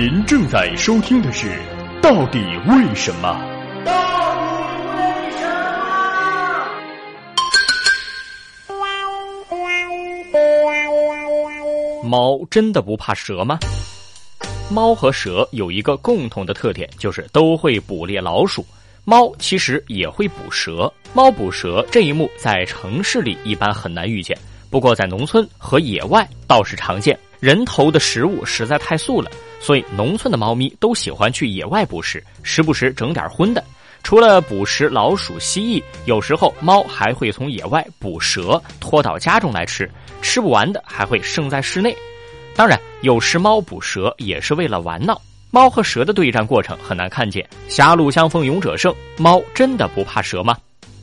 您正在收听的是《到底为什么》。到为什么？猫真的不怕蛇吗？猫和蛇有一个共同的特点，就是都会捕猎老鼠。猫其实也会捕蛇，猫捕蛇这一幕在城市里一般很难遇见，不过在农村和野外倒是常见。人头的食物实在太素了，所以农村的猫咪都喜欢去野外捕食，时不时整点荤的。除了捕食老鼠、蜥蜴，有时候猫还会从野外捕蛇拖到家中来吃，吃不完的还会剩在室内。当然，有时猫捕蛇也是为了玩闹。猫和蛇的对战过程很难看见，狭路相逢勇者胜。猫真的不怕蛇吗？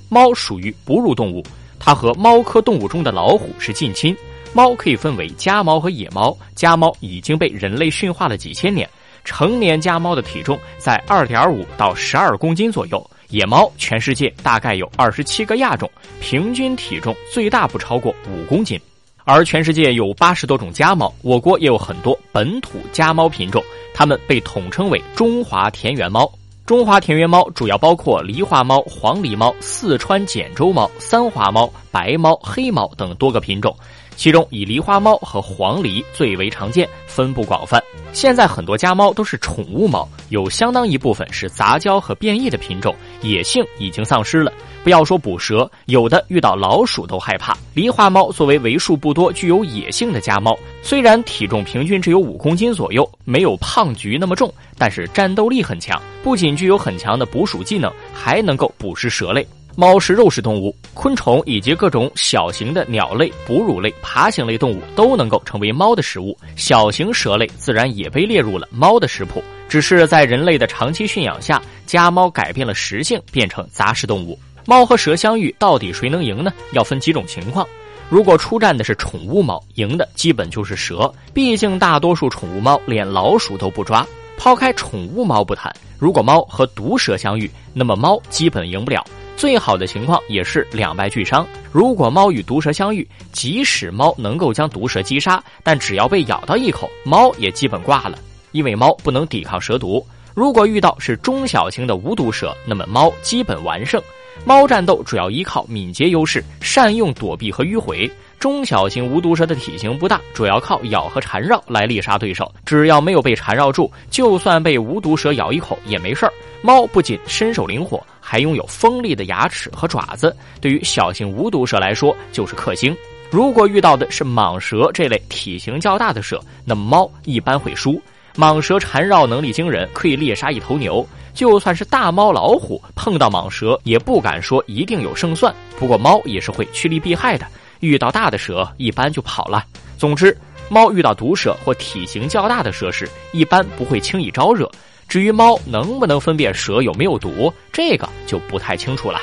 猫属于哺乳动物，它和猫科动物中的老虎是近亲。猫可以分为家猫和野猫，家猫已经被人类驯化了几千年，成年家猫的体重在二点五到十二公斤左右。野猫全世界大概有二十七个亚种，平均体重最大不超过五公斤。而全世界有八十多种家猫，我国也有很多本土家猫品种，它们被统称为中华田园猫。中华田园猫主要包括狸花猫、黄狸猫、四川简州猫、三花猫、白猫、黑猫等多个品种。其中以狸花猫和黄狸最为常见，分布广泛。现在很多家猫都是宠物猫，有相当一部分是杂交和变异的品种，野性已经丧失了。不要说捕蛇，有的遇到老鼠都害怕。狸花猫作为为数不多具有野性的家猫，虽然体重平均只有五公斤左右，没有胖橘那么重，但是战斗力很强，不仅具有很强的捕鼠技能，还能够捕食蛇类。猫是肉食动物，昆虫以及各种小型的鸟类、哺乳类、爬行类动物都能够成为猫的食物。小型蛇类自然也被列入了猫的食谱，只是在人类的长期驯养下，家猫改变了食性，变成杂食动物。猫和蛇相遇，到底谁能赢呢？要分几种情况。如果出战的是宠物猫，赢的基本就是蛇，毕竟大多数宠物猫连老鼠都不抓。抛开宠物猫不谈，如果猫和毒蛇相遇，那么猫基本赢不了。最好的情况也是两败俱伤。如果猫与毒蛇相遇，即使猫能够将毒蛇击杀，但只要被咬到一口，猫也基本挂了，因为猫不能抵抗蛇毒。如果遇到是中小型的无毒蛇，那么猫基本完胜。猫战斗主要依靠敏捷优势，善用躲避和迂回。中小型无毒蛇的体型不大，主要靠咬和缠绕来猎杀对手。只要没有被缠绕住，就算被无毒蛇咬一口也没事儿。猫不仅身手灵活，还拥有锋利的牙齿和爪子，对于小型无毒蛇来说就是克星。如果遇到的是蟒蛇这类体型较大的蛇，那么猫一般会输。蟒蛇缠绕能力惊人，可以猎杀一头牛。就算是大猫、老虎碰到蟒蛇，也不敢说一定有胜算。不过猫也是会趋利避害的。遇到大的蛇，一般就跑了。总之，猫遇到毒蛇或体型较大的蛇时，一般不会轻易招惹。至于猫能不能分辨蛇有没有毒，这个就不太清楚了。